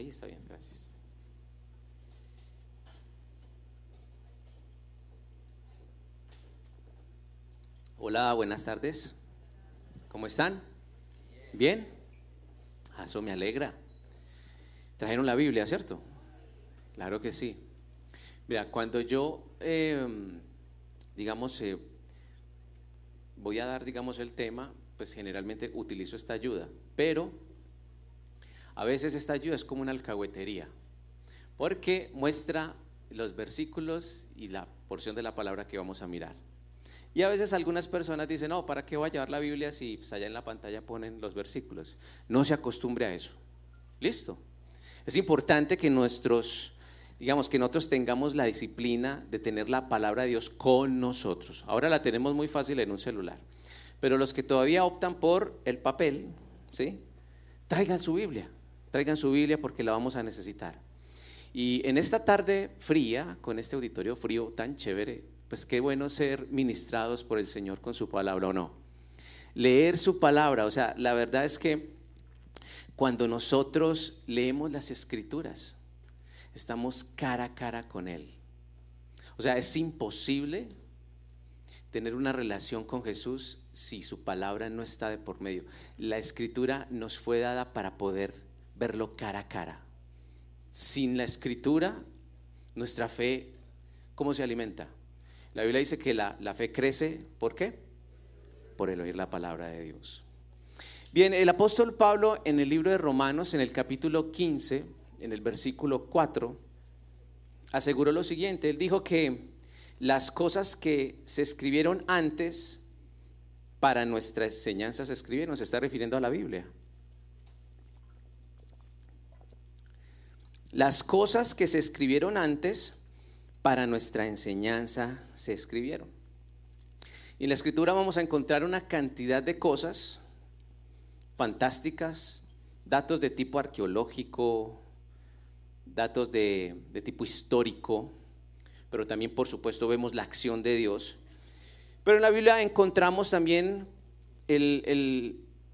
ahí está bien, gracias. Hola, buenas tardes. ¿Cómo están? ¿Bien? Ah, eso me alegra. Trajeron la Biblia, ¿cierto? Claro que sí. Mira, cuando yo, em, digamos, eh, voy a dar, digamos, el tema, pues generalmente utilizo esta ayuda, pero a veces esta ayuda es como una alcahuetería, porque muestra los versículos y la porción de la palabra que vamos a mirar. Y a veces algunas personas dicen, no, ¿para qué voy a llevar la Biblia si pues, allá en la pantalla ponen los versículos? No se acostumbre a eso. ¿Listo? Es importante que nuestros, digamos, que nosotros tengamos la disciplina de tener la palabra de Dios con nosotros. Ahora la tenemos muy fácil en un celular. Pero los que todavía optan por el papel, ¿sí? Traigan su Biblia. Traigan su Biblia porque la vamos a necesitar. Y en esta tarde fría, con este auditorio frío tan chévere, pues qué bueno ser ministrados por el Señor con su palabra o no. Leer su palabra, o sea, la verdad es que cuando nosotros leemos las escrituras, estamos cara a cara con Él. O sea, es imposible tener una relación con Jesús si su palabra no está de por medio. La escritura nos fue dada para poder verlo cara a cara. Sin la escritura, nuestra fe, ¿cómo se alimenta? La Biblia dice que la, fe crece, ¿por qué? Por el oír la palabra de Dios. Bien, el apóstol Pablo en el libro de Romanos, en el capítulo 15, en el versículo 4, aseguró lo siguiente. Él dijo que las cosas que se escribieron antes para nuestra enseñanza se escribieron, se está refiriendo a la Biblia. Las cosas que se escribieron antes para nuestra enseñanza se escribieron. Y en la escritura vamos a encontrar una cantidad de cosas fantásticas, datos de tipo arqueológico, datos de, tipo histórico, pero también por supuesto vemos la acción de Dios. Pero en la Biblia encontramos también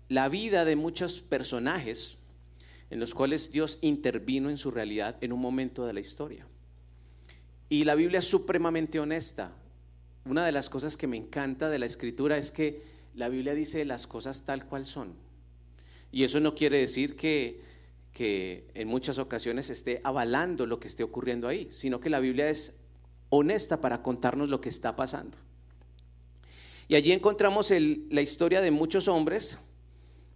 la vida de muchos personajes en los cuales Dios intervino en su realidad en un momento de la historia. Y la Biblia es supremamente honesta. Una de las cosas que me encanta de la escritura es que la Biblia dice las cosas tal cual son. Y eso no quiere decir que, que en muchas ocasiones esté avalando lo que esté ocurriendo ahí, sino que la Biblia es honesta para contarnos lo que está pasando. Y allí encontramos la historia de muchos hombres.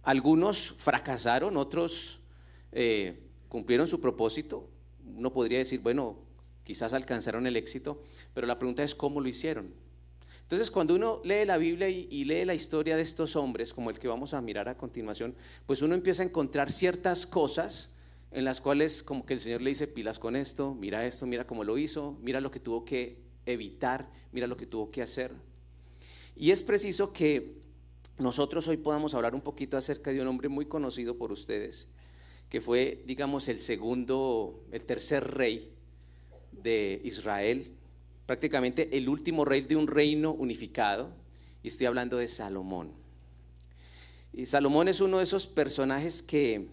Algunos fracasaron, otros eh, cumplieron su propósito. Uno podría decir, bueno, quizás alcanzaron el éxito, pero la pregunta es cómo lo hicieron. Entonces, cuando uno lee la Biblia y, lee la historia de estos hombres, como el que vamos a mirar a continuación, pues uno empieza a encontrar ciertas cosas en las cuales como que el Señor le dice, pilas con esto, mira esto, mira cómo lo hizo, mira lo que tuvo que evitar, mira lo que tuvo que hacer. Y es preciso que nosotros hoy podamos hablar un poquito acerca de un hombre muy conocido por ustedes, que fue, digamos, el segundo, el tercer rey de Israel, prácticamente el último rey de un reino unificado, y estoy hablando de Salomón. Y Salomón es uno de esos personajes que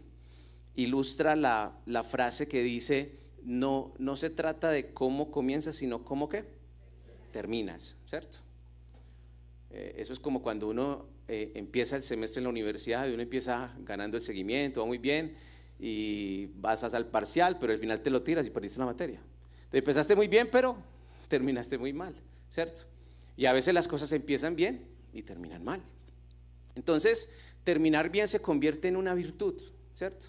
ilustra la, frase que dice, no, no se trata de cómo comienzas, sino cómo qué terminas, ¿cierto? Eh, eso es como cuando uno eh, empieza el semestre en la universidad y uno empieza ganando el seguimiento, va muy bien, y vas al parcial, pero al final te lo tiras y perdiste la materia. Empezaste muy bien, pero terminaste muy mal, ¿cierto? Y a veces las cosas empiezan bien y terminan mal. Entonces, terminar bien se convierte en una virtud, ¿cierto?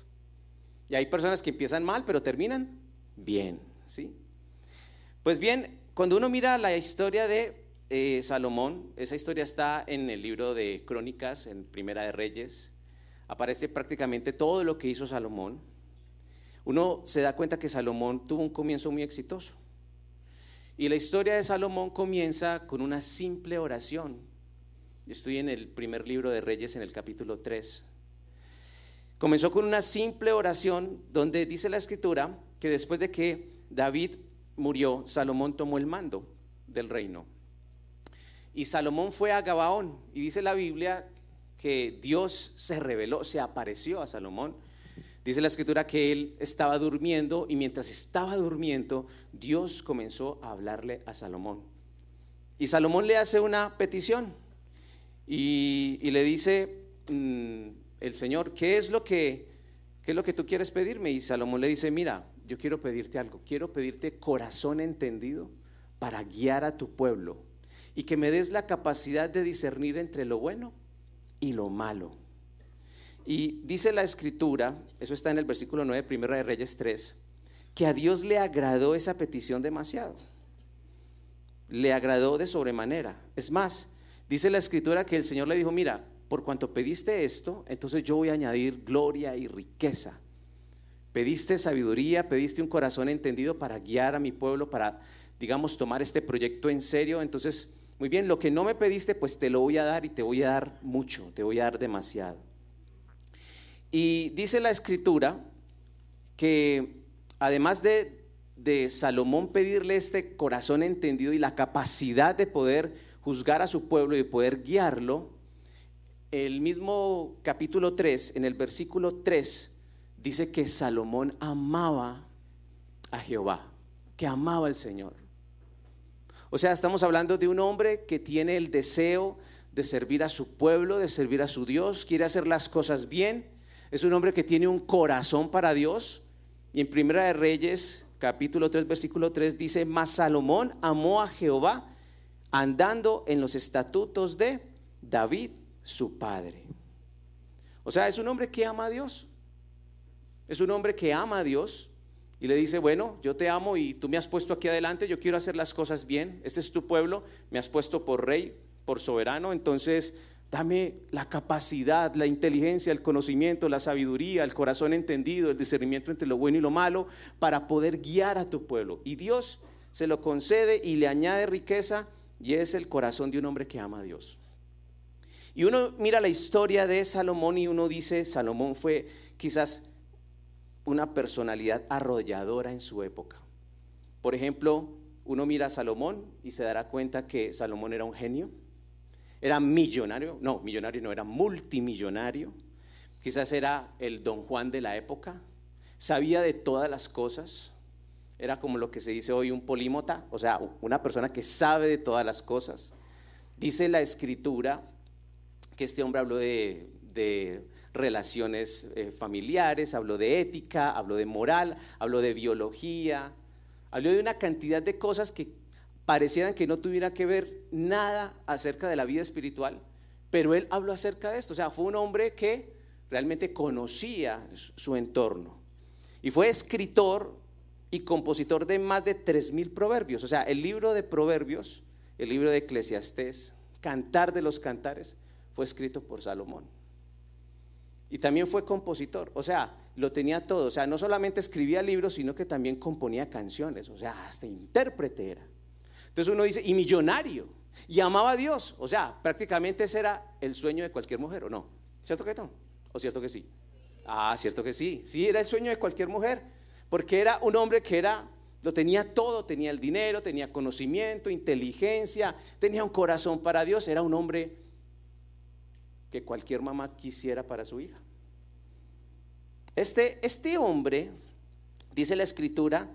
Y hay personas que empiezan mal, pero terminan bien, ¿sí? Pues bien, cuando uno mira la historia de eh, Salomón, esa historia está en el libro de Crónicas, en Primera de Reyes, aparece prácticamente todo lo que hizo Salomón uno se da cuenta que Salomón tuvo un comienzo muy exitoso. Y la historia de Salomón comienza con una simple oración. Estoy en el primer libro de Reyes, en el capítulo 3. Comenzó con una simple oración donde dice la escritura que después de que David murió, Salomón tomó el mando del reino. Y Salomón fue a Gabaón y dice la Biblia que Dios se reveló, se apareció a Salomón Dice la escritura que él estaba durmiendo y mientras estaba durmiendo, Dios comenzó a hablarle a Salomón. Y Salomón le hace una petición y, le dice, mm, el Señor, ¿qué es, lo que, ¿qué es lo que tú quieres pedirme? Y Salomón le dice, mira, yo quiero pedirte algo, quiero pedirte corazón entendido para guiar a tu pueblo y que me des la capacidad de discernir entre lo bueno y lo malo. Y dice la escritura, eso está en el versículo 9, primera de Reyes 3, que a Dios le agradó esa petición demasiado. Le agradó de sobremanera. Es más, dice la escritura que el Señor le dijo, mira, por cuanto pediste esto, entonces yo voy a añadir gloria y riqueza. Pediste sabiduría, pediste un corazón entendido para guiar a mi pueblo, para, digamos, tomar este proyecto en serio. Entonces, muy bien, lo que no me pediste, pues te lo voy a dar y te voy a dar mucho, te voy a dar demasiado. Y dice la escritura que además de, de Salomón pedirle este corazón entendido y la capacidad de poder juzgar a su pueblo y de poder guiarlo, el mismo capítulo 3, en el versículo 3, dice que Salomón amaba a Jehová, que amaba al Señor. O sea, estamos hablando de un hombre que tiene el deseo de servir a su pueblo, de servir a su Dios, quiere hacer las cosas bien. Es un hombre que tiene un corazón para Dios. Y en Primera de Reyes, capítulo 3, versículo 3 dice, "Mas Salomón amó a Jehová andando en los estatutos de David, su padre." O sea, es un hombre que ama a Dios. Es un hombre que ama a Dios y le dice, bueno, yo te amo y tú me has puesto aquí adelante, yo quiero hacer las cosas bien, este es tu pueblo, me has puesto por rey, por soberano, entonces dame la capacidad, la inteligencia, el conocimiento, la sabiduría, el corazón entendido, el discernimiento entre lo bueno y lo malo, para poder guiar a tu pueblo. Y Dios se lo concede y le añade riqueza y es el corazón de un hombre que ama a Dios. Y uno mira la historia de Salomón y uno dice, Salomón fue quizás una personalidad arrolladora en su época. Por ejemplo, uno mira a Salomón y se dará cuenta que Salomón era un genio, era millonario, no, millonario no, era multimillonario, quizás era el don Juan de la época, sabía de todas las cosas, era como lo que se dice hoy un polímota, o sea, una persona que sabe de todas las cosas. Dice la escritura que este hombre habló de, de relaciones eh, familiares, habló de ética, habló de moral, habló de biología, habló de una cantidad de cosas que parecieran que no tuviera que ver nada acerca de la vida espiritual, pero él habló acerca de esto, o sea, fue un hombre que realmente conocía su entorno y fue escritor y compositor de más de tres mil proverbios, o sea, el libro de proverbios, el libro de Eclesiastés, Cantar de los Cantares, fue escrito por Salomón. Y también fue compositor, o sea, lo tenía todo, o sea, no solamente escribía libros, sino que también componía canciones, o sea, hasta intérprete era. Entonces uno dice, y millonario, y amaba a Dios, o sea, prácticamente ese era el sueño de cualquier mujer, ¿o no? ¿Cierto que no? ¿O cierto que sí? Ah, cierto que sí, sí, era el sueño de cualquier mujer, porque era un hombre que era, lo tenía todo, tenía el dinero, tenía conocimiento, inteligencia, tenía un corazón para Dios, era un hombre que cualquier mamá quisiera para su hija. Este, este hombre, dice la escritura,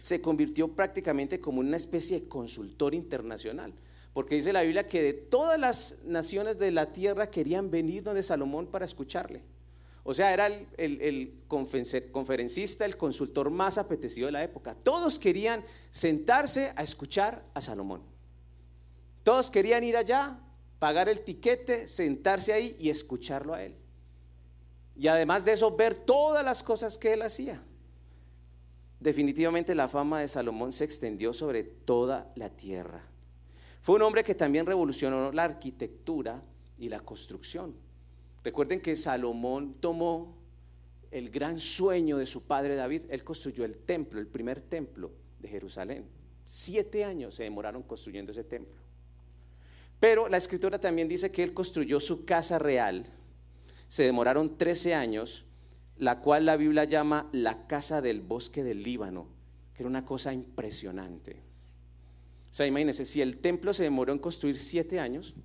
se convirtió prácticamente como una especie de consultor internacional, porque dice la Biblia que de todas las naciones de la tierra querían venir donde Salomón para escucharle. O sea, era el, el, conferencista, el consultor más apetecido de la época. Todos querían sentarse a escuchar a Salomón. Todos querían ir allá pagar el tiquete, sentarse ahí y escucharlo a él. Y además de eso, ver todas las cosas que él hacía. Definitivamente la fama de Salomón se extendió sobre toda la tierra. Fue un hombre que también revolucionó la arquitectura y la construcción. Recuerden que Salomón tomó el gran sueño de su padre David. Él construyó el templo, el primer templo de Jerusalén. Siete años se demoraron construyendo ese templo. Pero la escritura también dice que él construyó su casa real. Se demoraron 13 años, la cual la Biblia llama la casa del bosque del Líbano, que era una cosa impresionante. O sea, imagínense, si el templo se demoró en construir 7 años,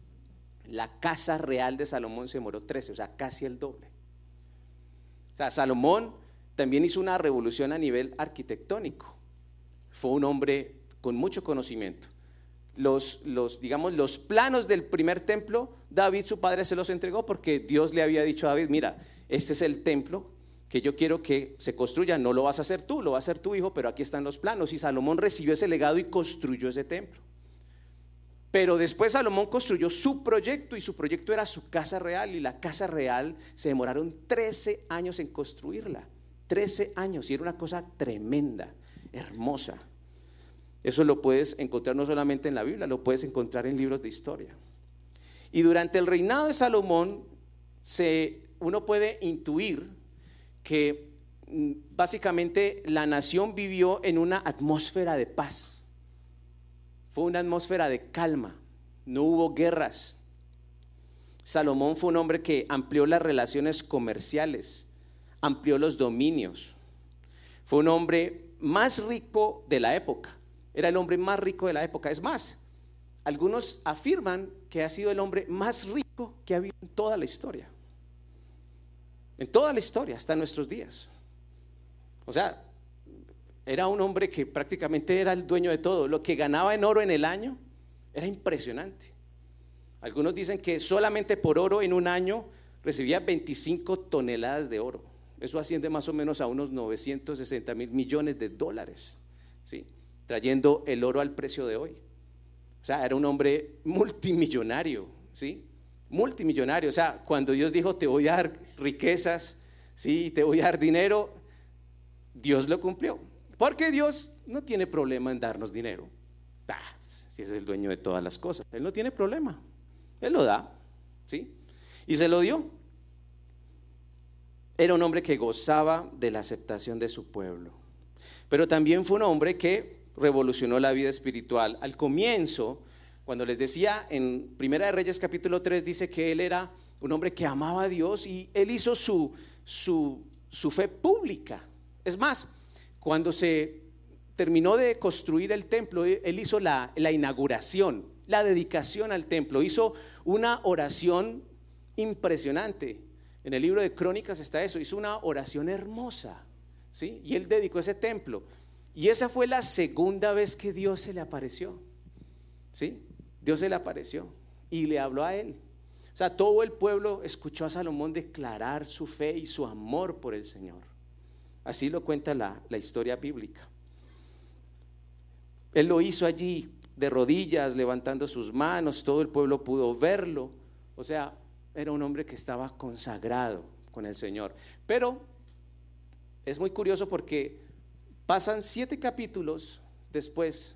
la casa real de Salomón se demoró 13, o sea, casi el doble. O sea, Salomón también hizo una revolución a nivel arquitectónico. Fue un hombre con mucho conocimiento. Los, digamos, los planos del primer templo, David, su padre, se los entregó porque Dios le había dicho a David, mira, este es el templo que yo quiero que se construya, no lo vas a hacer tú, lo va a hacer tu hijo, pero aquí están los planos. Y Salomón recibió ese legado y construyó ese templo. Pero después Salomón construyó su proyecto y su proyecto era su casa real y la casa real se demoraron 13 años en construirla. 13 años y era una cosa tremenda, hermosa. Eso lo puedes encontrar no solamente en la Biblia, lo puedes encontrar en libros de historia. Y durante el reinado de Salomón, se, uno puede intuir que mm, básicamente la nación vivió en una atmósfera de paz. Fue una atmósfera de calma, no hubo guerras. Salomón fue un hombre que amplió las relaciones comerciales, amplió los dominios. Fue un hombre más rico de la época. Era el hombre más rico de la época. Es más, algunos afirman que ha sido el hombre más rico que ha habido en toda la historia. En toda la historia, hasta nuestros días. O sea, era un hombre que prácticamente era el dueño de todo. Lo que ganaba en oro en el año era impresionante. Algunos dicen que solamente por oro en un año recibía 25 toneladas de oro. Eso asciende más o menos a unos 960 mil millones de dólares, ¿sí? Trayendo el oro al precio de hoy. O sea, era un hombre multimillonario, ¿sí? multimillonario. O sea, cuando Dios dijo, te voy a dar riquezas, sí, te voy a dar dinero, Dios lo cumplió. Porque Dios no tiene problema en darnos dinero. Ah, si es el dueño de todas las cosas, Él no tiene problema. Él lo da, ¿sí? Y se lo dio. Era un hombre que gozaba de la aceptación de su pueblo. Pero también fue un hombre que revolucionó la vida espiritual. Al comienzo, cuando les decía en Primera de Reyes capítulo 3 dice que él era un hombre que amaba a Dios y él hizo su, su, fe pública. Es más, cuando se terminó de construir el templo, él hizo la, la inauguración, la dedicación al templo, hizo una oración impresionante. En el libro de Crónicas está eso, hizo una oración hermosa, ¿sí? Y él dedicó ese templo. Y esa fue la segunda vez que Dios se le apareció, ¿sí? Dios se le apareció y le habló a él. O sea, todo el pueblo escuchó a Salomón declarar su fe y su amor por el Señor. Así lo cuenta la, la historia bíblica. Él lo hizo allí de rodillas, levantando sus manos, todo el pueblo pudo verlo. O sea, era un hombre que estaba consagrado con el Señor. Pero es muy curioso porque pasan siete capítulos después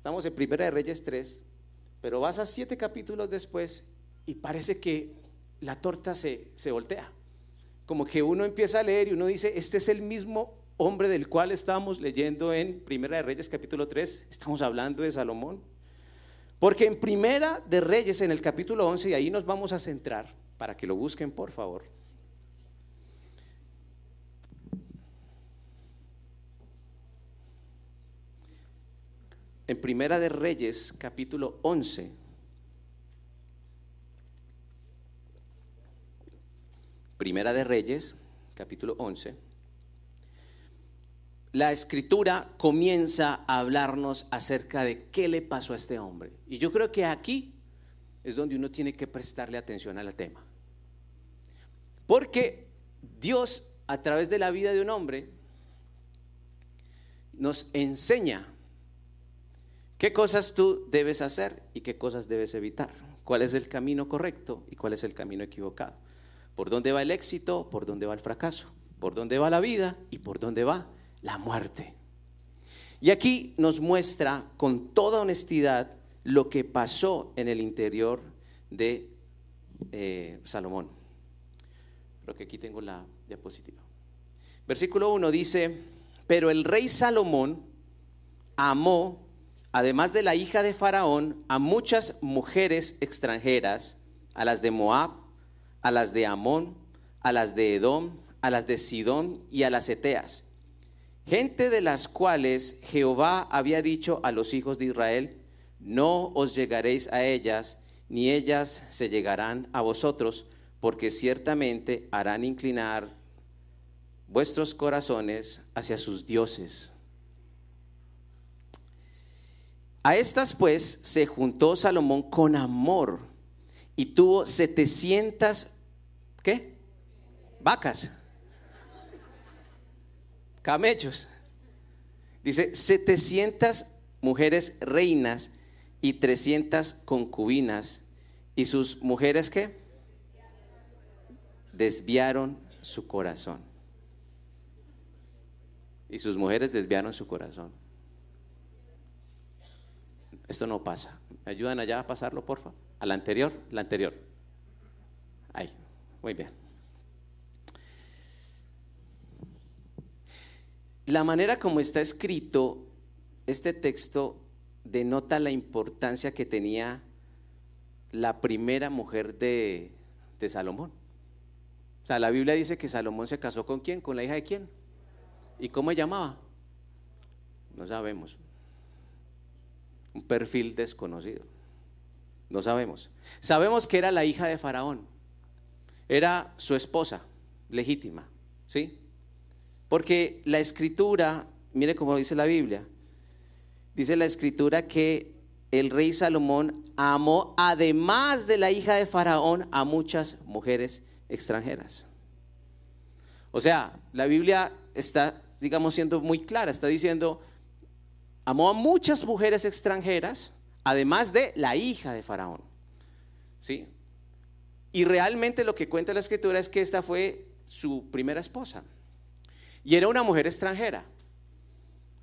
Estamos en Primera de Reyes 3, pero vas a siete capítulos después y parece que la torta se, se voltea. Como que uno empieza a leer y uno dice, este es el mismo hombre del cual estamos leyendo en Primera de Reyes capítulo 3, estamos hablando de Salomón. Porque en Primera de Reyes, en el capítulo 11, y ahí nos vamos a centrar, para que lo busquen por favor. En Primera de Reyes, capítulo 11. Primera de Reyes, capítulo 11. La escritura comienza a hablarnos acerca de qué le pasó a este hombre. Y yo creo que aquí es donde uno tiene que prestarle atención al tema. Porque Dios, a través de la vida de un hombre, nos enseña ¿Qué cosas tú debes hacer y qué cosas debes evitar? ¿Cuál es el camino correcto y cuál es el camino equivocado? ¿Por dónde va el éxito? ¿Por dónde va el fracaso? ¿Por dónde va la vida? ¿Y por dónde va la muerte? Y aquí nos muestra con toda honestidad lo que pasó en el interior de eh, Salomón. Creo que aquí tengo la diapositiva. Versículo 1 dice, pero el rey Salomón amó además de la hija de Faraón, a muchas mujeres extranjeras, a las de Moab, a las de Amón, a las de Edom, a las de Sidón y a las Eteas, gente de las cuales Jehová había dicho a los hijos de Israel, no os llegaréis a ellas, ni ellas se llegarán a vosotros, porque ciertamente harán inclinar vuestros corazones hacia sus dioses. A estas pues se juntó Salomón con amor y tuvo 700, ¿qué? Vacas, camellos. Dice, 700 mujeres reinas y 300 concubinas. ¿Y sus mujeres qué? Desviaron su corazón. Y sus mujeres desviaron su corazón. Esto no pasa. ¿Me ayudan allá a pasarlo, por favor? A la anterior, la anterior. Ahí, muy bien. La manera como está escrito este texto denota la importancia que tenía la primera mujer de, de Salomón. O sea, la Biblia dice que Salomón se casó con quién, con la hija de quién. ¿Y cómo llamaba? No sabemos. Un perfil desconocido. No sabemos. Sabemos que era la hija de Faraón. Era su esposa legítima. ¿Sí? Porque la escritura, mire cómo dice la Biblia, dice la escritura que el rey Salomón amó, además de la hija de Faraón, a muchas mujeres extranjeras. O sea, la Biblia está, digamos, siendo muy clara, está diciendo, amó a muchas mujeres extranjeras, además de la hija de Faraón. ¿Sí? Y realmente lo que cuenta la escritura es que esta fue su primera esposa. Y era una mujer extranjera.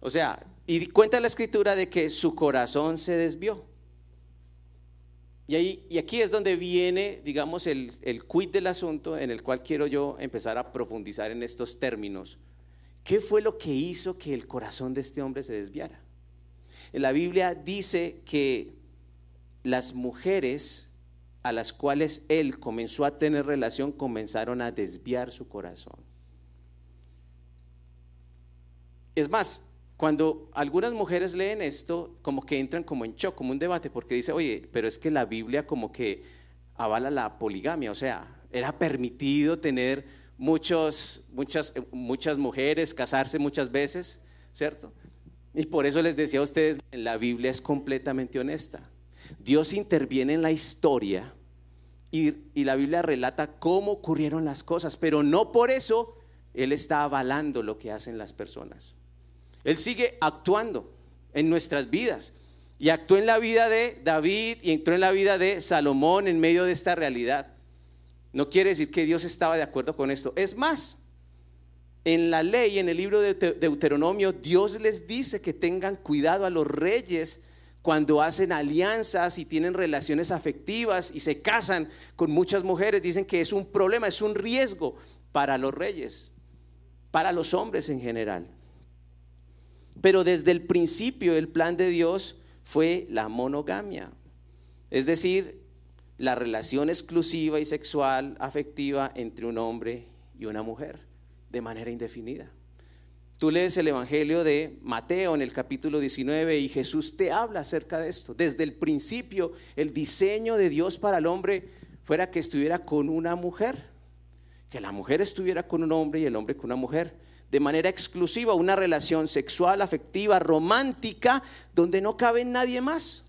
O sea, y cuenta la escritura de que su corazón se desvió. Y, ahí, y aquí es donde viene, digamos, el, el quid del asunto en el cual quiero yo empezar a profundizar en estos términos. ¿Qué fue lo que hizo que el corazón de este hombre se desviara? La Biblia dice que las mujeres a las cuales él comenzó a tener relación comenzaron a desviar su corazón. Es más, cuando algunas mujeres leen esto, como que entran como en shock, como un debate, porque dice, oye, pero es que la Biblia como que avala la poligamia, o sea, era permitido tener muchos, muchas, muchas mujeres, casarse muchas veces, ¿cierto? Y por eso les decía a ustedes, la Biblia es completamente honesta. Dios interviene en la historia y, la Biblia relata cómo ocurrieron las cosas, pero no por eso Él está avalando lo que hacen las personas. Él sigue actuando en nuestras vidas. Y actuó en la vida de David y entró en la vida de Salomón en medio de esta realidad. No quiere decir que Dios estaba de acuerdo con esto. Es más, en la ley, en el libro de Deuteronomio, Dios les dice que tengan cuidado a los reyes cuando hacen alianzas y tienen relaciones afectivas y se casan con muchas mujeres. Dicen que es un problema, es un riesgo para los reyes, para los hombres en general. Pero desde el principio el plan de Dios fue la monogamia, es decir, la relación exclusiva y sexual afectiva entre un hombre y una mujer de manera indefinida. Tú lees el Evangelio de Mateo en el capítulo 19 y Jesús te habla acerca de esto. Desde el principio el diseño de Dios para el hombre fuera que estuviera con una mujer, que la mujer estuviera con un hombre y el hombre con una mujer de manera exclusiva, una relación sexual, afectiva, romántica, donde no cabe nadie más.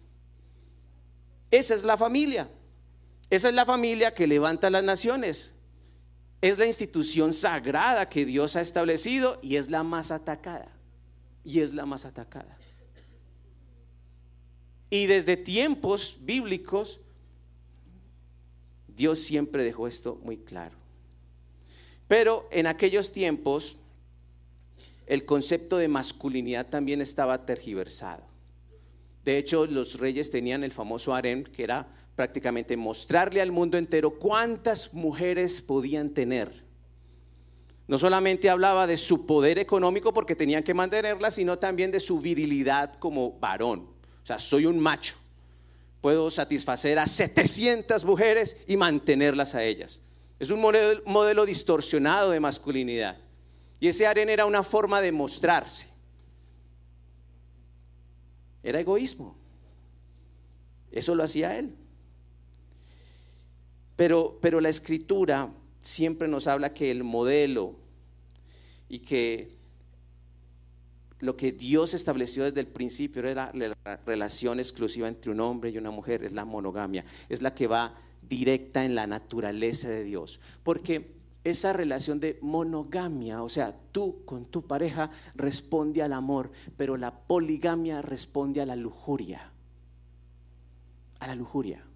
Esa es la familia. Esa es la familia que levanta las naciones. Es la institución sagrada que Dios ha establecido y es la más atacada. Y es la más atacada. Y desde tiempos bíblicos, Dios siempre dejó esto muy claro. Pero en aquellos tiempos, el concepto de masculinidad también estaba tergiversado. De hecho, los reyes tenían el famoso harem, que era prácticamente mostrarle al mundo entero cuántas mujeres podían tener. No solamente hablaba de su poder económico porque tenían que mantenerla, sino también de su virilidad como varón. O sea, soy un macho. Puedo satisfacer a 700 mujeres y mantenerlas a ellas. Es un modelo, distorsionado de masculinidad. Y ese harén era una forma de mostrarse. Era egoísmo. Eso lo hacía él. Pero, pero la escritura siempre nos habla que el modelo y que lo que Dios estableció desde el principio era la relación exclusiva entre un hombre y una mujer, es la monogamia, es la que va directa en la naturaleza de Dios. Porque esa relación de monogamia, o sea, tú con tu pareja responde al amor, pero la poligamia responde a la lujuria. A la lujuria.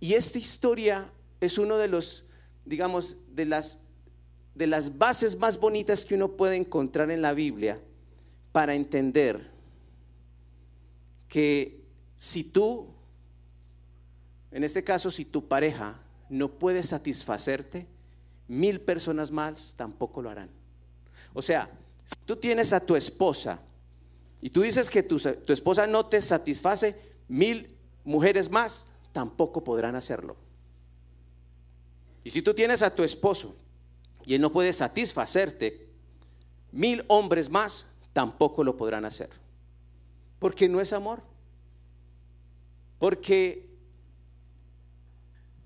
Y esta historia es uno de los, digamos, de las, de las bases más bonitas que uno puede encontrar en la Biblia para entender que si tú, en este caso, si tu pareja no puede satisfacerte, mil personas más tampoco lo harán. O sea, si tú tienes a tu esposa y tú dices que tu, tu esposa no te satisface, mil mujeres más tampoco podrán hacerlo. Y si tú tienes a tu esposo y él no puede satisfacerte, mil hombres más tampoco lo podrán hacer. Porque no es amor. Porque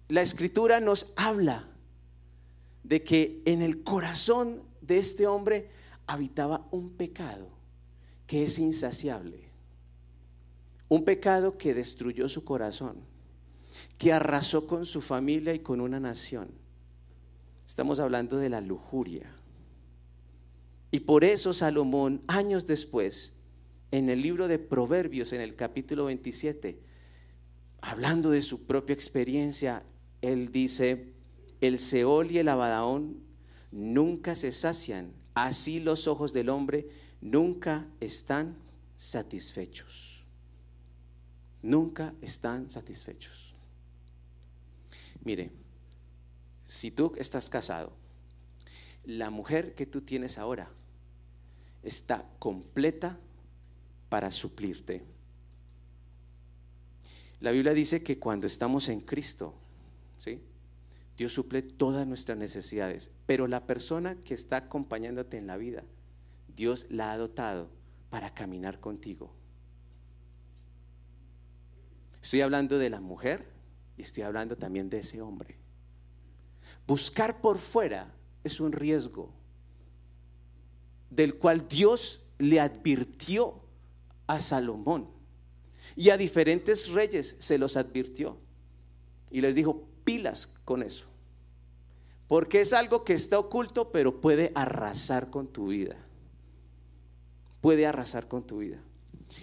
la escritura nos habla de que en el corazón de este hombre habitaba un pecado que es insaciable. Un pecado que destruyó su corazón, que arrasó con su familia y con una nación. Estamos hablando de la lujuria. Y por eso Salomón, años después, en el libro de Proverbios, en el capítulo 27, hablando de su propia experiencia, él dice, el Seol y el Abadaón nunca se sacian, así los ojos del hombre nunca están satisfechos. Nunca están satisfechos. Mire, si tú estás casado, la mujer que tú tienes ahora está completa para suplirte. La Biblia dice que cuando estamos en Cristo, Dios suple todas nuestras necesidades, pero la persona que está acompañándote en la vida, Dios la ha dotado para caminar contigo. Estoy hablando de la mujer y estoy hablando también de ese hombre. Buscar por fuera es un riesgo del cual Dios le advirtió a Salomón y a diferentes reyes se los advirtió y les dijo, pilas con eso. Porque es algo que está oculto, pero puede arrasar con tu vida. Puede arrasar con tu vida.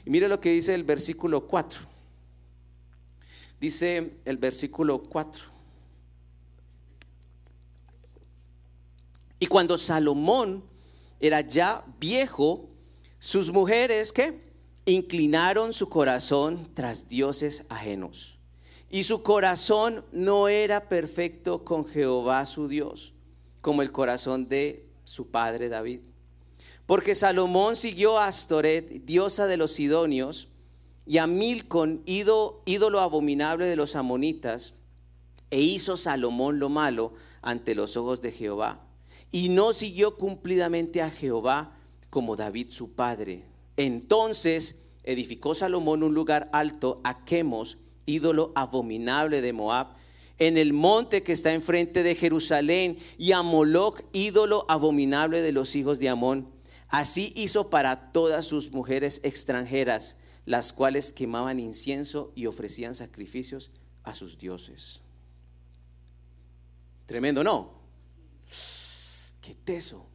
Y mire lo que dice el versículo 4. Dice el versículo 4. Y cuando Salomón era ya viejo, sus mujeres que inclinaron su corazón tras dioses ajenos y su corazón no era perfecto con Jehová su Dios, como el corazón de su padre David. Porque Salomón siguió a Astoret, diosa de los Sidonios, y a Milcon, ídolo abominable de los amonitas, e hizo Salomón lo malo ante los ojos de Jehová. Y no siguió cumplidamente a Jehová como David su padre. Entonces edificó Salomón un lugar alto a Quemos, ídolo abominable de Moab, en el monte que está enfrente de Jerusalén, y a Moloch, ídolo abominable de los hijos de Amón. Así hizo para todas sus mujeres extranjeras, las cuales quemaban incienso y ofrecían sacrificios a sus dioses. Tremendo, ¿no? Qué teso.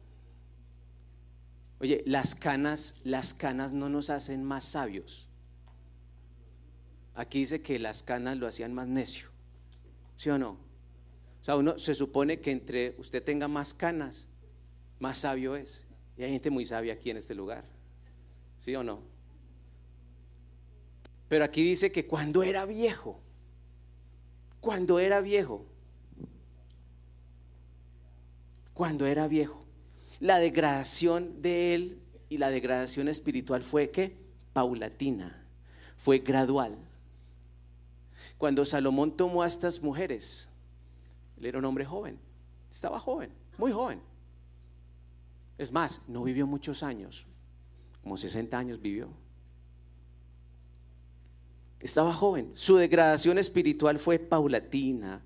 Oye, las canas, las canas no nos hacen más sabios. Aquí dice que las canas lo hacían más necio. ¿Sí o no? O sea, uno se supone que entre usted tenga más canas, más sabio es. Y hay gente muy sabia aquí en este lugar. ¿Sí o no? Pero aquí dice que cuando era viejo, cuando era viejo, cuando era viejo, la degradación de él y la degradación espiritual fue que paulatina, fue gradual. Cuando Salomón tomó a estas mujeres, él era un hombre joven, estaba joven, muy joven. Es más, no vivió muchos años, como 60 años vivió. Estaba joven, su degradación espiritual fue paulatina,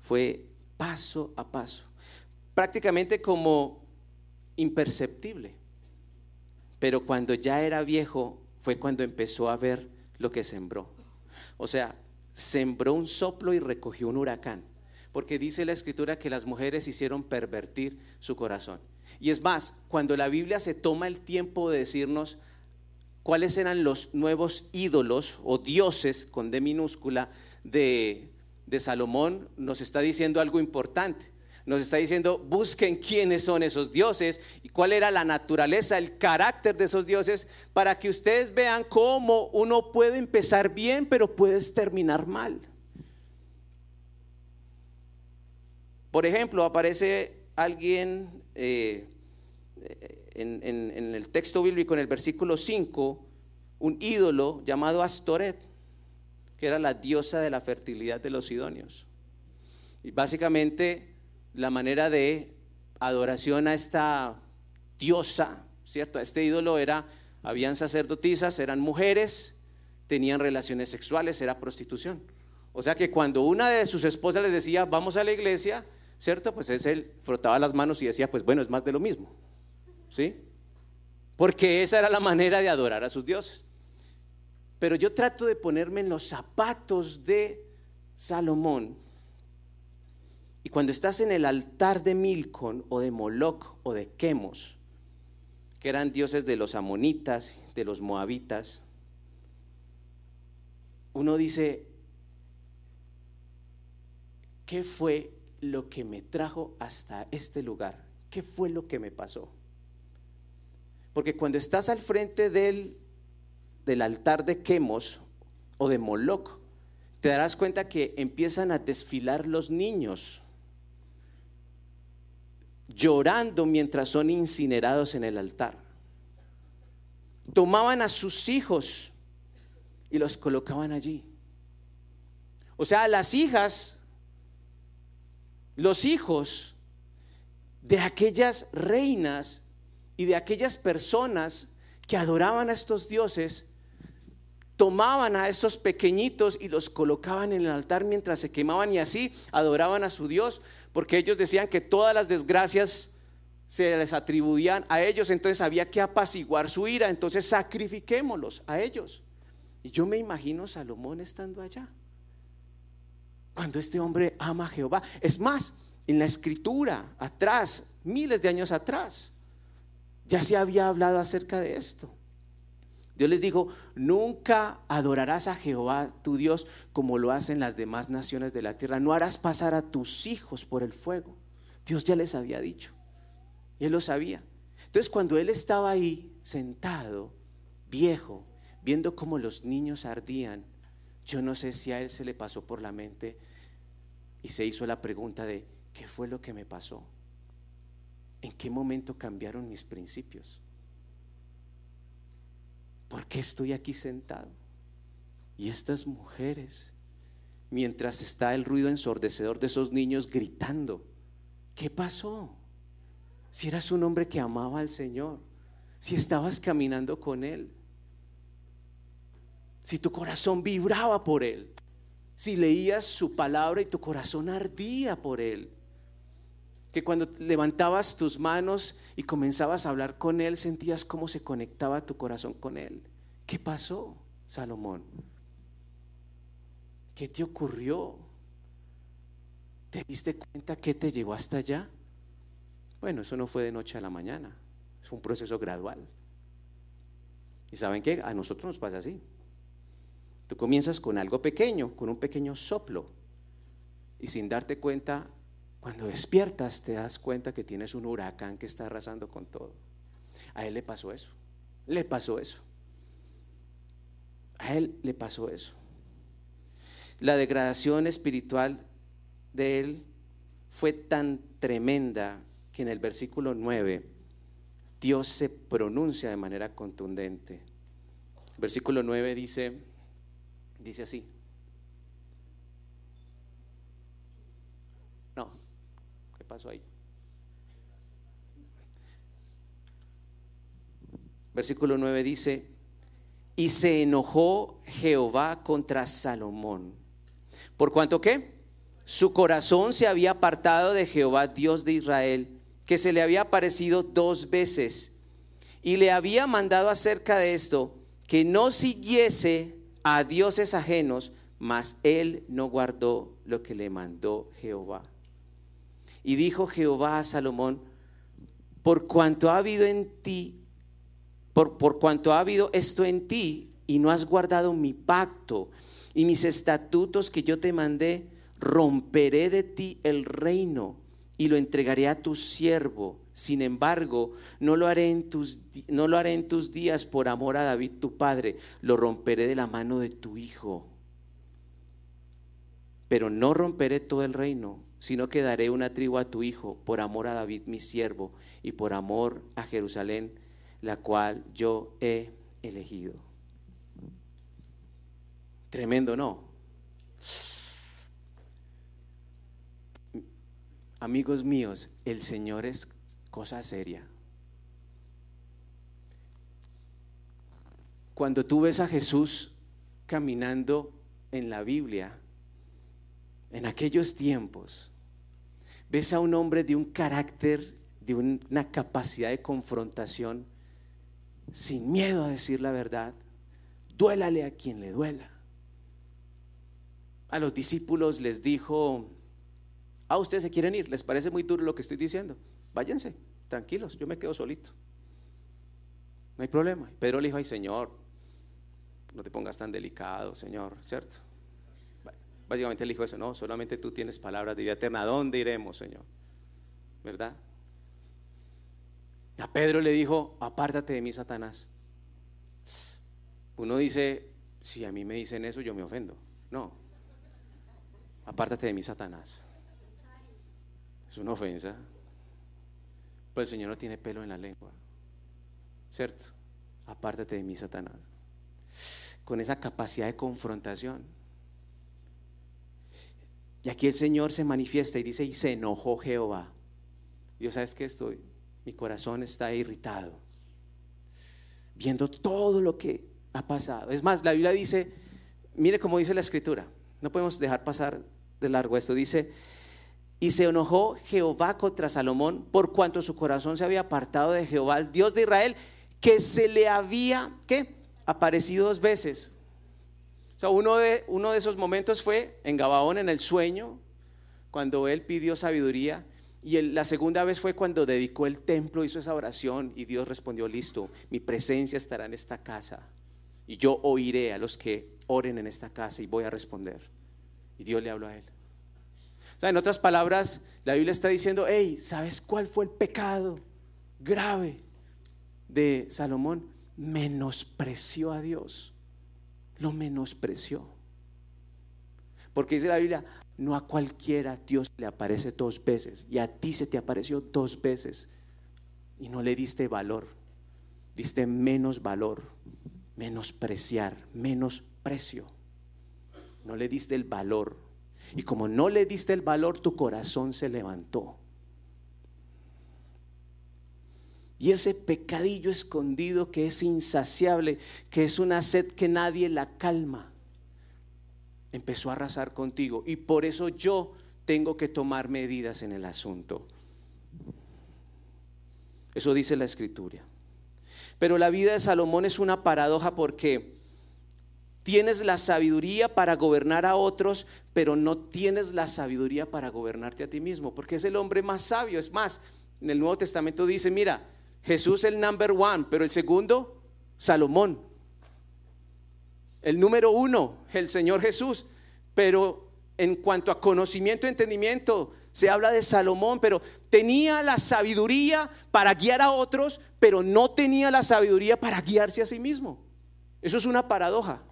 fue paso a paso. prácticamente como imperceptible. Pero cuando ya era viejo fue cuando empezó a ver lo que sembró. O sea, sembró un soplo y recogió un huracán. Porque dice la escritura que las mujeres hicieron pervertir su corazón. Y es más, cuando la Biblia se toma el tiempo de decirnos cuáles eran los nuevos ídolos o dioses con D minúscula de, Salomón, nos está diciendo algo importante nos está diciendo, busquen quiénes son esos dioses y cuál era la naturaleza, el carácter de esos dioses, para que ustedes vean cómo uno puede empezar bien, pero puedes terminar mal. Por ejemplo, aparece alguien eh, en, el texto bíblico, en el versículo 5, un ídolo llamado Astoret, que era la diosa de la fertilidad de los sidonios. Y básicamente la manera de adoración a esta diosa, ¿cierto? A este ídolo era, habían sacerdotisas, eran mujeres, tenían relaciones sexuales, era prostitución. O sea que cuando una de sus esposas les decía, vamos a la iglesia, ¿cierto? Pues es él frotaba las manos y decía, pues bueno, es más de lo mismo, ¿sí? Porque esa era la manera de adorar a sus dioses. Pero yo trato de ponerme en los zapatos de Salomón y cuando estás en el altar de Milcon o de Moloch o de Quemos, que eran dioses de los amonitas, de los moabitas, uno dice, ¿qué fue lo que me trajo hasta este lugar? ¿Qué fue lo que me pasó? Porque cuando estás al frente del, del altar de Quemos o de Moloch, te darás cuenta que empiezan a desfilar los niños llorando mientras son incinerados en el altar. Tomaban a sus hijos y los colocaban allí. O sea, las hijas, los hijos de aquellas reinas y de aquellas personas que adoraban a estos dioses, tomaban a estos pequeñitos y los colocaban en el altar mientras se quemaban y así adoraban a su Dios porque ellos decían que todas las desgracias se les atribuían a ellos, entonces había que apaciguar su ira, entonces sacrifiquémoslos a ellos. Y yo me imagino Salomón estando allá, cuando este hombre ama a Jehová. Es más, en la escritura, atrás, miles de años atrás, ya se había hablado acerca de esto. Dios les dijo, nunca adorarás a Jehová tu Dios como lo hacen las demás naciones de la tierra. No harás pasar a tus hijos por el fuego. Dios ya les había dicho. Y él lo sabía. Entonces cuando él estaba ahí sentado, viejo, viendo cómo los niños ardían, yo no sé si a él se le pasó por la mente y se hizo la pregunta de, ¿qué fue lo que me pasó? ¿En qué momento cambiaron mis principios? ¿por qué estoy aquí sentado? Y estas mujeres, mientras está el ruido ensordecedor de esos niños gritando, ¿qué pasó? Si eras un hombre que amaba al Señor, si estabas caminando con Él, si tu corazón vibraba por Él, si leías su palabra y tu corazón ardía por Él que cuando levantabas tus manos y comenzabas a hablar con Él, sentías cómo se conectaba tu corazón con Él. ¿Qué pasó, Salomón? ¿Qué te ocurrió? ¿Te diste cuenta qué te llevó hasta allá? Bueno, eso no fue de noche a la mañana, es un proceso gradual. ¿Y saben qué? A nosotros nos pasa así. Tú comienzas con algo pequeño, con un pequeño soplo, y sin darte cuenta cuando despiertas te das cuenta que tienes un huracán que está arrasando con todo. A él le pasó eso. Le pasó eso. A él le pasó eso. La degradación espiritual de él fue tan tremenda que en el versículo 9 Dios se pronuncia de manera contundente. versículo 9 dice, dice así. Pasó ahí? Versículo 9 dice, y se enojó Jehová contra Salomón. ¿Por cuanto qué? su corazón se había apartado de Jehová, Dios de Israel, que se le había aparecido dos veces, y le había mandado acerca de esto, que no siguiese a dioses ajenos, mas él no guardó lo que le mandó Jehová. Y dijo Jehová a Salomón, por cuanto ha habido en ti, por, por cuanto ha habido esto en ti, y no has guardado mi pacto y mis estatutos que yo te mandé, romperé de ti el reino y lo entregaré a tu siervo. Sin embargo, no lo haré en tus, no lo haré en tus días por amor a David tu padre, lo romperé de la mano de tu hijo. Pero no romperé todo el reino, sino que daré una tribu a tu hijo por amor a David mi siervo y por amor a Jerusalén, la cual yo he elegido. Tremendo, ¿no? Amigos míos, el Señor es cosa seria. Cuando tú ves a Jesús caminando en la Biblia, en aquellos tiempos, ves a un hombre de un carácter, de una capacidad de confrontación, sin miedo a decir la verdad, duélale a quien le duela a los discípulos les dijo, ah, ustedes se quieren ir, les parece muy duro lo que estoy diciendo, váyanse, tranquilos, yo me quedo solito. No hay problema. Pedro le dijo, ay Señor, no te pongas tan delicado, Señor, ¿cierto? Básicamente le dijo eso, no, solamente tú tienes palabras de vida eterna, ¿a dónde iremos, Señor? ¿Verdad? A Pedro le dijo, apártate de mí, Satanás. Uno dice, si a mí me dicen eso, yo me ofendo. No, apártate de mí, Satanás. Es una ofensa. Pero el Señor no tiene pelo en la lengua. ¿Cierto? Apártate de mí, Satanás. Con esa capacidad de confrontación. Y aquí el Señor se manifiesta y dice, y se enojó Jehová. Dios, ¿sabes qué estoy? Mi corazón está irritado. Viendo todo lo que ha pasado. Es más, la Biblia dice, mire cómo dice la escritura. No podemos dejar pasar de largo esto. Dice, y se enojó Jehová contra Salomón por cuanto su corazón se había apartado de Jehová, el Dios de Israel, que se le había, ¿qué? Aparecido dos veces. Uno de, uno de esos momentos fue en Gabaón, en el sueño, cuando él pidió sabiduría. Y la segunda vez fue cuando dedicó el templo, hizo esa oración y Dios respondió, listo, mi presencia estará en esta casa y yo oiré a los que oren en esta casa y voy a responder. Y Dios le habló a él. O sea, en otras palabras, la Biblia está diciendo, hey, ¿sabes cuál fue el pecado grave de Salomón? Menospreció a Dios. Lo menospreció. Porque dice la Biblia, no a cualquiera Dios le aparece dos veces. Y a ti se te apareció dos veces. Y no le diste valor. Diste menos valor menospreciar, menos precio. No le diste el valor. Y como no le diste el valor, tu corazón se levantó. Y ese pecadillo escondido que es insaciable, que es una sed que nadie la calma, empezó a arrasar contigo. Y por eso yo tengo que tomar medidas en el asunto. Eso dice la escritura. Pero la vida de Salomón es una paradoja porque tienes la sabiduría para gobernar a otros, pero no tienes la sabiduría para gobernarte a ti mismo, porque es el hombre más sabio. Es más, en el Nuevo Testamento dice, mira, Jesús es el number one, pero el segundo, Salomón. El número uno, el Señor Jesús. Pero en cuanto a conocimiento y entendimiento, se habla de Salomón, pero tenía la sabiduría para guiar a otros, pero no tenía la sabiduría para guiarse a sí mismo. Eso es una paradoja.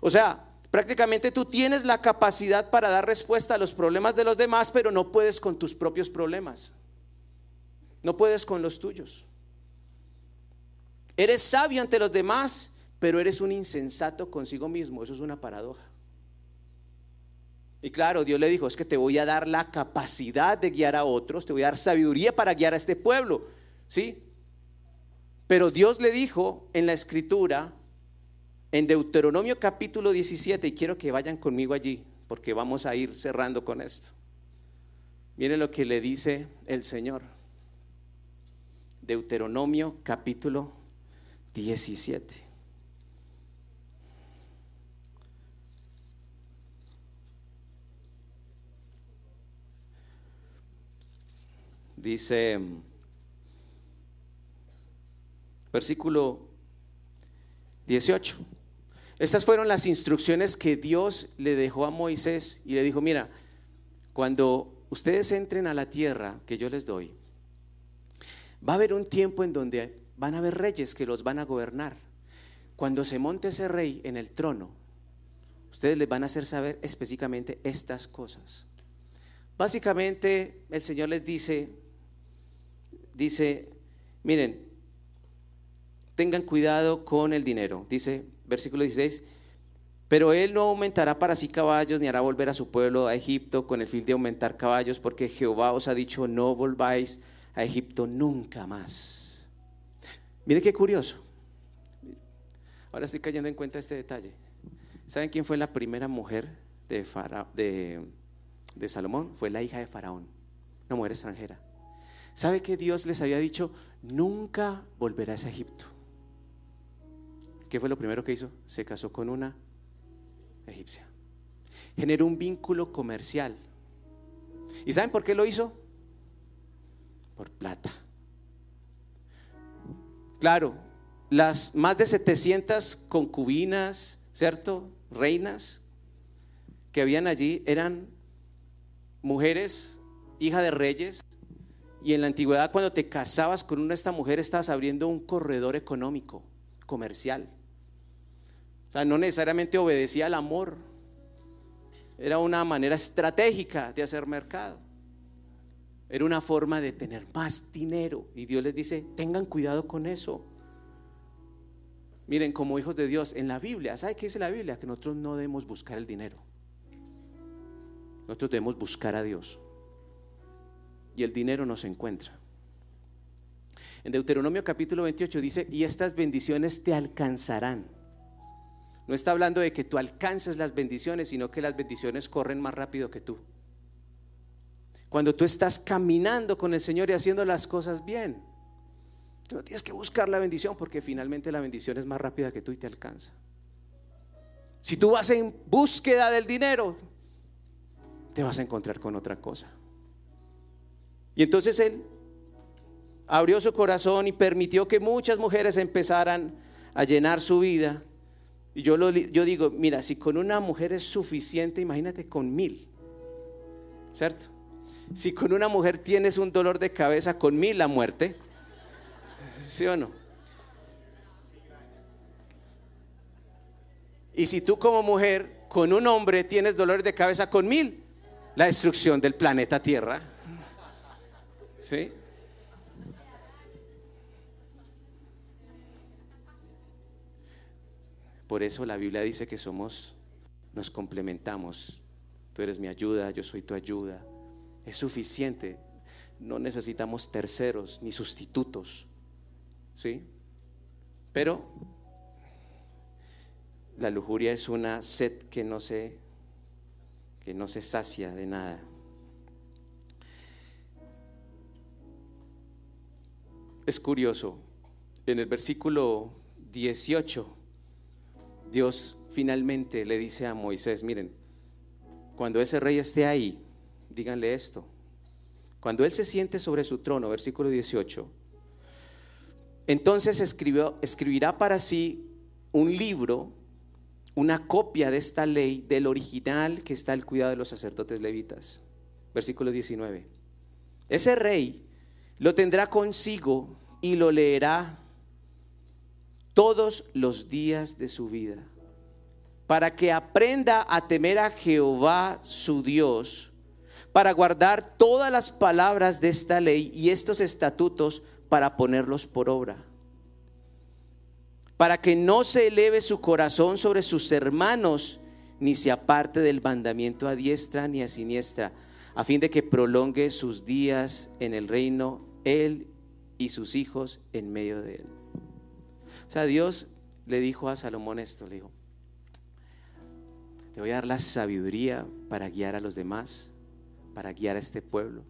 O sea, prácticamente tú tienes la capacidad para dar respuesta a los problemas de los demás, pero no puedes con tus propios problemas. No puedes con los tuyos. Eres sabio ante los demás, pero eres un insensato consigo mismo. Eso es una paradoja. Y claro, Dios le dijo, es que te voy a dar la capacidad de guiar a otros, te voy a dar sabiduría para guiar a este pueblo, ¿sí? Pero Dios le dijo en la escritura, en Deuteronomio capítulo 17, y quiero que vayan conmigo allí, porque vamos a ir cerrando con esto. Mire lo que le dice el Señor. Deuteronomio capítulo 17. Dice, versículo 18. Estas fueron las instrucciones que Dios le dejó a Moisés y le dijo, mira, cuando ustedes entren a la tierra que yo les doy, va a haber un tiempo en donde van a haber reyes que los van a gobernar. Cuando se monte ese rey en el trono, ustedes les van a hacer saber específicamente estas cosas. Básicamente el Señor les dice, dice, miren, tengan cuidado con el dinero. Dice, versículo 16, pero él no aumentará para sí caballos, ni hará volver a su pueblo a Egipto con el fin de aumentar caballos, porque Jehová os ha dicho, no volváis a Egipto nunca más. Mire qué curioso. Ahora estoy cayendo en cuenta este detalle. ¿Saben quién fue la primera mujer de, de, Salomón? Fue la hija de Faraón, una mujer extranjera. ¿Sabe que Dios les había dicho, nunca volverás a Egipto? ¿Qué fue lo primero que hizo? Se casó con una egipcia. Generó un vínculo comercial. ¿Y saben por qué lo hizo? Por plata. Claro, las más de 700 concubinas, ¿cierto? Reinas que habían allí eran mujeres, hija de reyes, y en la antigüedad cuando te casabas con una de estas mujeres estabas abriendo un corredor económico, comercial. O sea, no necesariamente obedecía al amor. Era una manera estratégica de hacer mercado. Era una forma de tener más dinero. Y Dios les dice, tengan cuidado con eso. Miren, como hijos de Dios, en la Biblia, ¿sabe qué dice la Biblia? Que nosotros no debemos buscar el dinero. Nosotros debemos buscar a Dios y el dinero no se encuentra. En Deuteronomio capítulo 28 dice, y estas bendiciones te alcanzarán. No está hablando de que tú alcances las bendiciones, sino que las bendiciones corren más rápido que tú. Cuando tú estás caminando con el Señor y haciendo las cosas bien, tú no tienes que buscar la bendición porque finalmente la bendición es más rápida que tú y te alcanza. Si tú vas en búsqueda del dinero, te vas a encontrar con otra cosa. Y entonces él abrió su corazón y permitió que muchas mujeres empezaran a llenar su vida. Y yo, digo, mira, si con una mujer es suficiente, imagínate con mil, ¿cierto? Si con una mujer tienes un dolor de cabeza, con mil la muerte, ¿sí o no? Y si tú como mujer con un hombre tienes dolor de cabeza, con mil, la destrucción del planeta Tierra. ¿Sí? Por eso la Biblia dice que somos, nos complementamos. Tú eres mi ayuda, yo soy tu ayuda. Es suficiente. No necesitamos terceros ni sustitutos. ¿Sí? Pero la lujuria es una sed que no se que no se sacia de nada. Es curioso, en el versículo 18, Dios finalmente le dice a Moisés, miren, cuando ese rey esté ahí, díganle esto, cuando él se siente sobre su trono, versículo 18, entonces escribió, escribirá para sí un libro, una copia de esta ley del original que está al cuidado de los sacerdotes levitas. Versículo 19. Ese rey lo tendrá consigo y lo leerá todos los días de su vida, para que aprenda a temer a Jehová su Dios, para guardar todas las palabras de esta ley y estos estatutos para ponerlos por obra, para que no se eleve su corazón sobre sus hermanos, ni se aparte del mandamiento a diestra ni a siniestra, a fin de que prolongue sus días en el reino él y sus hijos en medio de él. O sea, Dios le dijo a Salomón esto, le dijo, Te voy a dar la sabiduría para guiar a los demás, para guiar a este pueblo.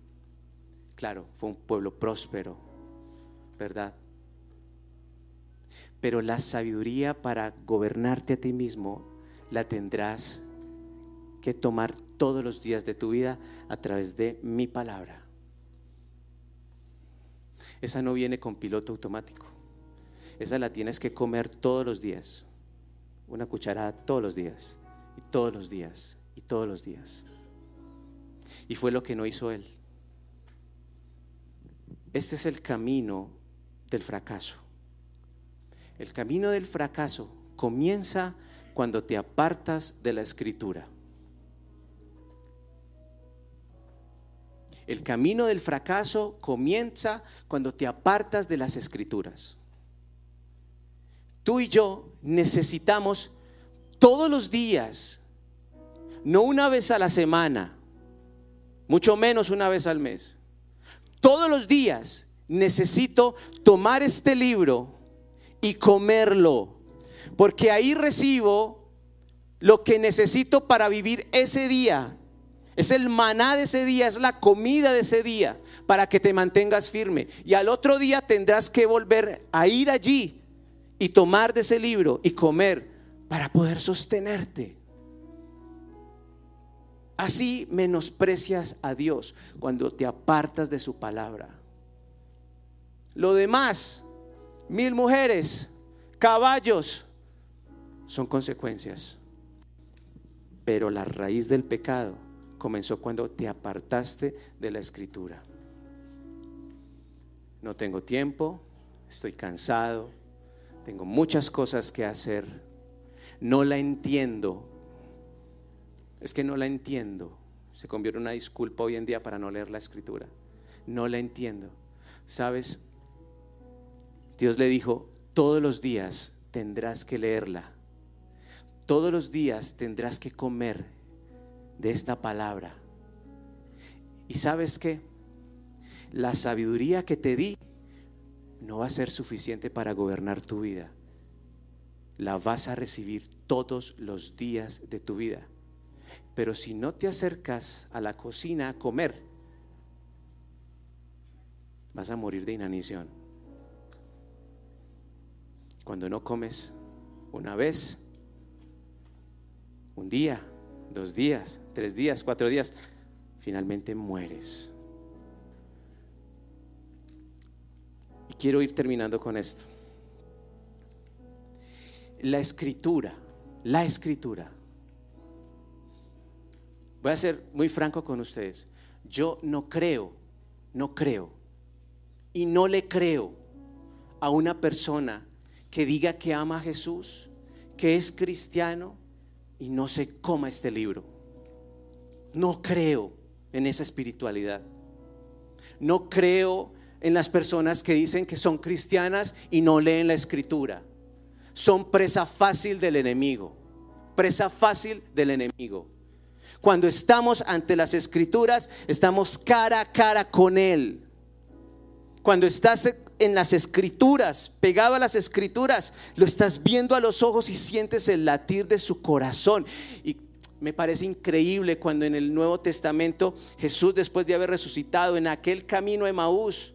Claro, fue un pueblo próspero, ¿verdad? Pero la sabiduría para gobernarte a ti mismo la tendrás que tomar todos los días de tu vida a través de mi palabra. Esa no viene con piloto automático. Esa la tienes que comer todos los días. Una cucharada todos los días. Y todos los días. Y todos los días. Y fue lo que no hizo él. Este es el camino del fracaso. El camino del fracaso comienza cuando te apartas de la escritura. El camino del fracaso comienza cuando te apartas de las escrituras. Tú y yo necesitamos todos los días, no una vez a la semana, mucho menos una vez al mes. Todos los días necesito tomar este libro y comerlo, porque ahí recibo lo que necesito para vivir ese día es el maná de ese día, es la comida de ese día para que te mantengas firme. Y al otro día tendrás que volver a ir allí y tomar de ese libro y comer para poder sostenerte. Así menosprecias a Dios cuando te apartas de su palabra. Lo demás, mil mujeres, caballos, son consecuencias. Pero la raíz del pecado comenzó cuando te apartaste de la escritura. No tengo tiempo, estoy cansado, tengo muchas cosas que hacer, no la entiendo. Es que no la entiendo. Se convierte en una disculpa hoy en día para no leer la escritura. No la entiendo. ¿Sabes? Dios le dijo, todos los días tendrás que leerla. Todos los días tendrás que comer de esta palabra. Y sabes que la sabiduría que te di no va a ser suficiente para gobernar tu vida. La vas a recibir todos los días de tu vida. Pero si no te acercas a la cocina a comer, vas a morir de inanición. Cuando no comes una vez, un día, dos días, tres días, cuatro días, finalmente mueres. Y quiero ir terminando con esto. La escritura, la escritura. Voy a ser muy franco con ustedes. Yo no creo, no creo y no le creo a una persona que diga que ama a Jesús, que es cristiano, y no se coma este libro. No creo en esa espiritualidad. No creo en las personas que dicen que son cristianas y no leen la escritura. Son presa fácil del enemigo. Presa fácil del enemigo. Cuando estamos ante las escrituras, estamos cara a cara con Él. Cuando estás en las escrituras, pegado a las escrituras, lo estás viendo a los ojos y sientes el latir de su corazón. Y me parece increíble cuando en el Nuevo Testamento Jesús, después de haber resucitado en aquel camino de Maús,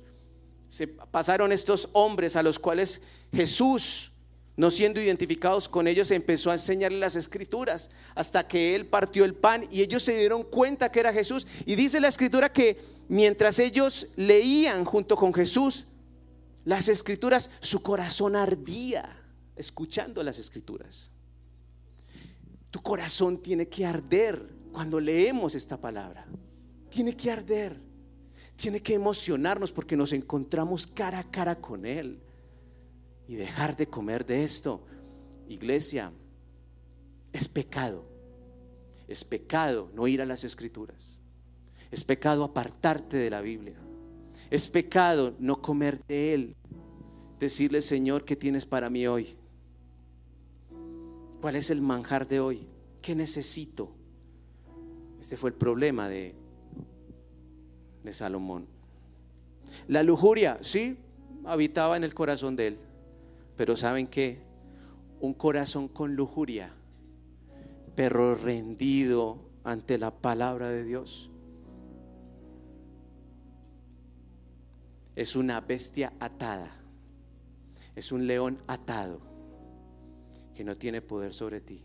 se pasaron estos hombres a los cuales Jesús, no siendo identificados con ellos, empezó a enseñarles las escrituras hasta que él partió el pan y ellos se dieron cuenta que era Jesús. Y dice la escritura que mientras ellos leían junto con Jesús, las escrituras, su corazón ardía escuchando las escrituras. Tu corazón tiene que arder cuando leemos esta palabra. Tiene que arder. Tiene que emocionarnos porque nos encontramos cara a cara con Él. Y dejar de comer de esto. Iglesia, es pecado. Es pecado no ir a las escrituras. Es pecado apartarte de la Biblia. Es pecado no comer de Él. Decirle, Señor, ¿qué tienes para mí hoy? ¿Cuál es el manjar de hoy? ¿Qué necesito? Este fue el problema de, de Salomón. La lujuria, sí, habitaba en el corazón de él. Pero ¿saben qué? Un corazón con lujuria pero rendido ante la palabra de Dios. Es una bestia atada, es un león atado que no tiene poder sobre ti,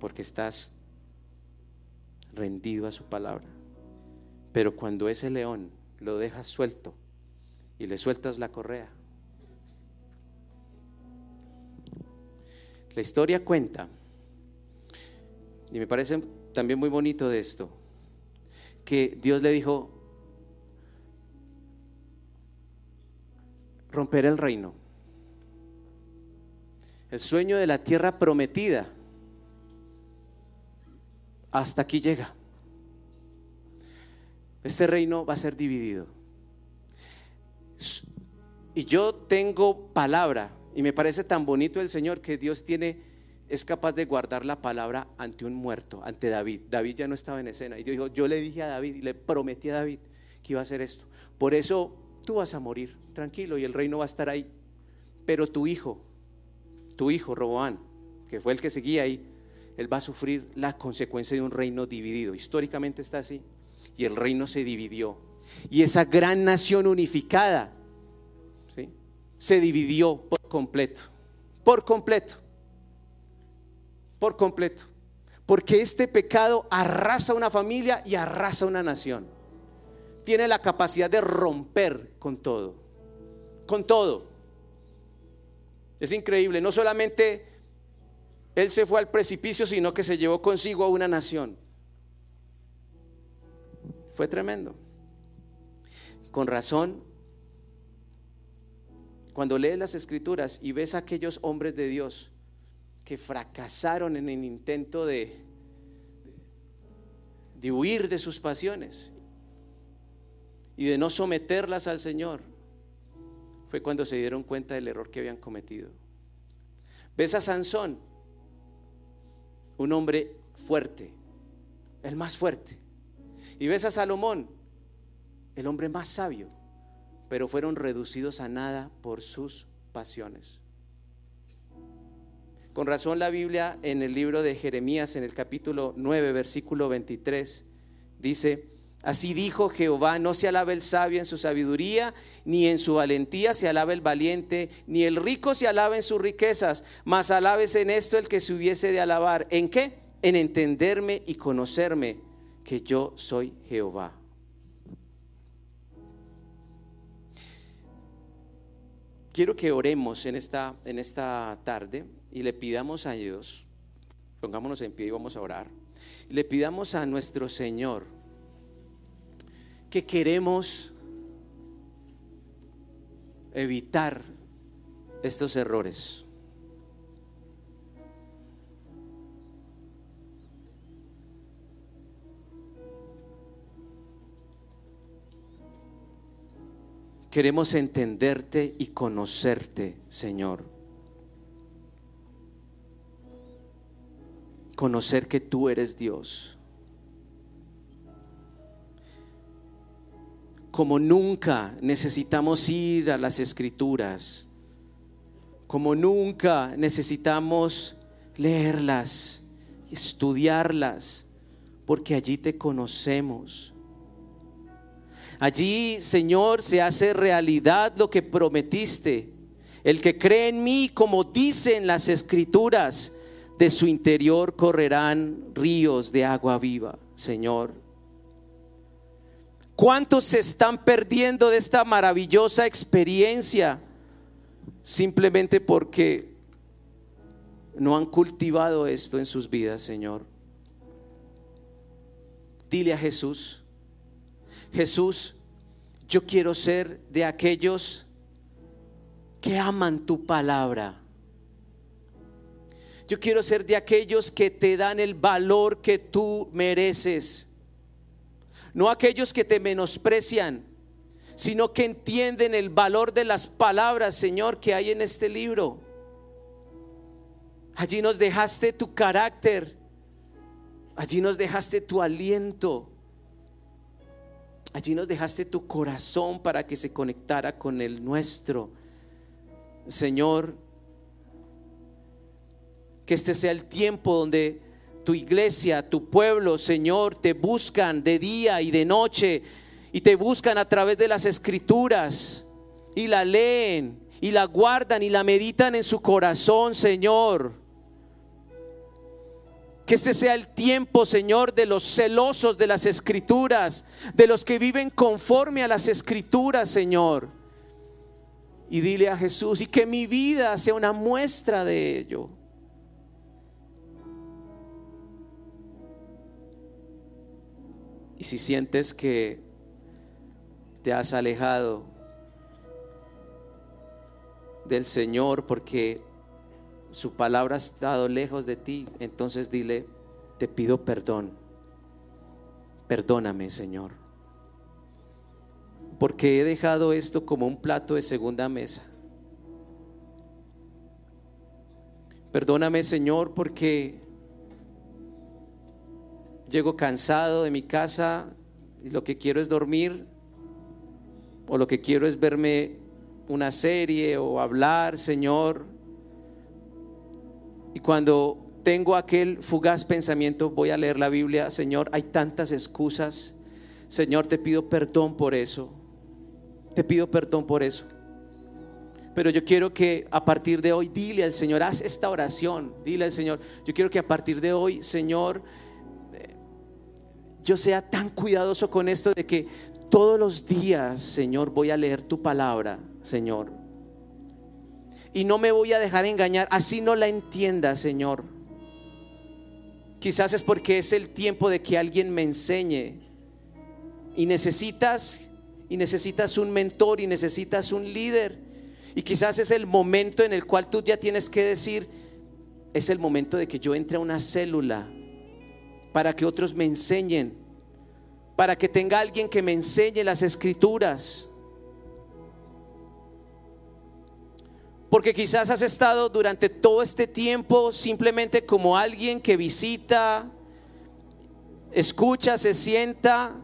porque estás rendido a su palabra. Pero cuando ese león lo dejas suelto y le sueltas la correa, la historia cuenta, y me parece también muy bonito de esto, que Dios le dijo, romper el reino, el sueño de la tierra prometida, hasta aquí llega. Este reino va a ser dividido. Y yo tengo palabra, y me parece tan bonito el Señor que Dios tiene, es capaz de guardar la palabra ante un muerto, ante David. David ya no estaba en escena. Y Dios dijo, yo le dije a David y le prometí a David que iba a hacer esto. Por eso tú vas a morir, tranquilo, y el reino va a estar ahí. Pero tu hijo, tu hijo Roboán, que fue el que seguía ahí, él va a sufrir la consecuencia de un reino dividido. Históricamente está así y el reino se dividió. Y esa gran nación unificada ¿sí? se dividió completo, por completo, por completo. Porque este pecado arrasa una familia y arrasa una nación. Tiene la capacidad de romper con todo, con todo. Es increíble, no solamente él se fue al precipicio, sino que se llevó consigo a una nación. Fue tremendo. Con razón, cuando lees las escrituras y ves a aquellos hombres de Dios que fracasaron en el intento de, huir de sus pasiones y de no someterlas al Señor, fue cuando se dieron cuenta del error que habían cometido. Ves a Sansón, un hombre fuerte, el más fuerte, y ves a Salomón, el hombre más sabio, pero fueron reducidos a nada por sus pasiones. Con razón la Biblia en el libro de Jeremías, en el capítulo 9, versículo 23, dice, Así dijo Jehová, no se alaba el sabio en su sabiduría, ni en su valentía se alaba el valiente, ni el rico se alaba en sus riquezas, mas alabes en esto el que se hubiese de alabar. ¿En qué? En entenderme y conocerme, que yo soy Jehová. Quiero que oremos en esta, en esta tarde y le pidamos a Dios, pongámonos en pie y vamos a orar, le pidamos a nuestro Señor que queremos evitar estos errores. Queremos entenderte y conocerte, Señor. Conocer que tú eres Dios. Como nunca necesitamos ir a las escrituras. Como nunca necesitamos leerlas, estudiarlas, porque allí te conocemos Allí, Señor, se hace realidad lo que prometiste. El que cree en mí, como dicen las escrituras, de su interior correrán ríos de agua viva, Señor. ¿Cuántos se están perdiendo de esta maravillosa experiencia simplemente porque no han cultivado esto en sus vidas, Señor? Dile a Jesús, Jesús, yo quiero ser de aquellos que aman tu palabra. Yo quiero ser de aquellos que te dan el valor que tú mereces. No aquellos que te menosprecian, sino que entienden el valor de las palabras, Señor, que hay en este libro. Allí nos dejaste tu carácter. Allí nos dejaste tu aliento. Allí nos dejaste tu corazón para que se conectara con el nuestro. Señor, Que este sea el tiempo donde tu iglesia, tu pueblo, Señor, te buscan de día y de noche y te buscan a través de las escrituras y la leen y la guardan y la meditan en su corazón, Señor. Que este sea el tiempo, Señor, de los celosos de las escrituras, de los que viven conforme a las escrituras, Señor. Y dile a Jesús, y que mi vida sea una muestra de ello. Y si sientes que te has alejado del Señor porque su palabra ha estado lejos de ti, entonces dile, te pido perdón. Perdóname, Señor. Porque he dejado esto como un plato de segunda mesa. Perdóname, Señor, porque llego cansado de mi casa y lo que quiero es dormir o lo que quiero es verme una serie o hablar, Señor. Y cuando tengo aquel fugaz pensamiento, voy a leer la Biblia, Señor, hay tantas excusas. Señor, te pido perdón por eso. Te pido perdón por eso. Pero yo quiero que a partir de hoy, dile al Señor, haz esta oración, dile al Señor, yo quiero que a partir de hoy, Señor, yo sea tan cuidadoso con esto de que todos los días, Señor, voy a leer tu palabra, Señor. Y no me voy a dejar engañar, así no la entienda, Señor. Quizás es porque es el tiempo de que alguien me enseñe. Y necesitas y necesitas un mentor y necesitas un líder. Y quizás es el momento en el cual tú ya tienes que decir, es el momento de que yo entre a una célula para que otros me enseñen, para que tenga alguien que me enseñe las escrituras. Porque quizás has estado durante todo este tiempo simplemente como alguien que visita, escucha, se sienta,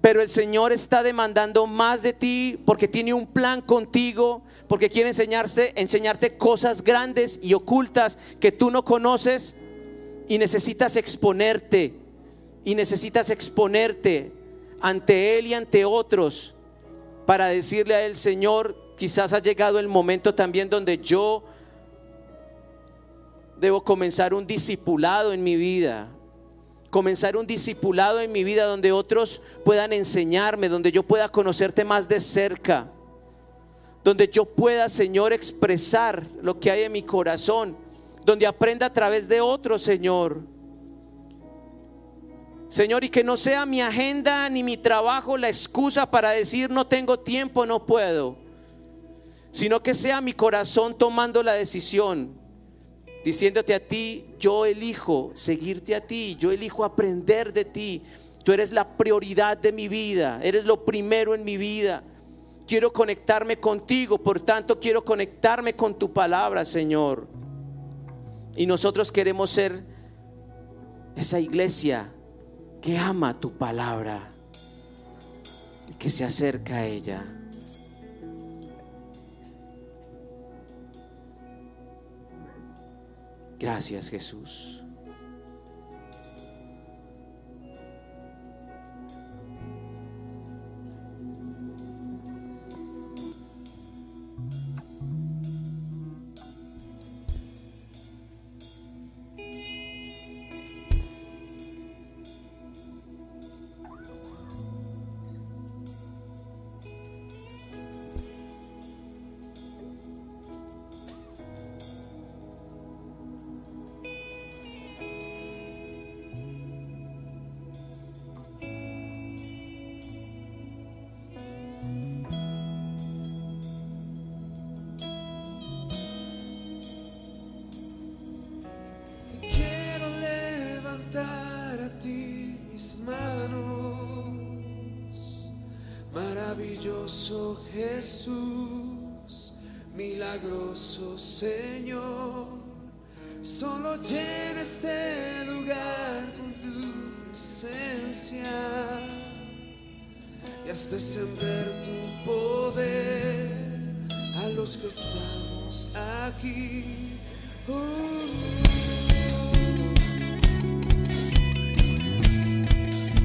pero el Señor está demandando más de ti porque tiene un plan contigo, porque quiere enseñarte, enseñarte cosas grandes y ocultas que tú no conoces y necesitas exponerte y necesitas exponerte ante Él y ante otros para decirle a Él, Señor, quizás ha llegado el momento también donde yo debo comenzar un discipulado en mi vida. Comenzar un discipulado en mi vida donde otros puedan enseñarme, donde yo pueda conocerte más de cerca, donde yo pueda, Señor, expresar lo que hay en mi corazón donde aprenda a través de otros, Señor. Señor, y que no sea mi agenda ni mi trabajo la excusa para decir no tengo tiempo, no puedo, sino que sea mi corazón tomando la decisión, diciéndote a ti, yo elijo seguirte a ti, yo elijo aprender de ti, tú eres la prioridad de mi vida, eres lo primero en mi vida. Quiero conectarme contigo, por tanto quiero conectarme con tu palabra, Señor. Y nosotros queremos ser esa iglesia que ama tu palabra y que se acerca a ella. Gracias Jesús.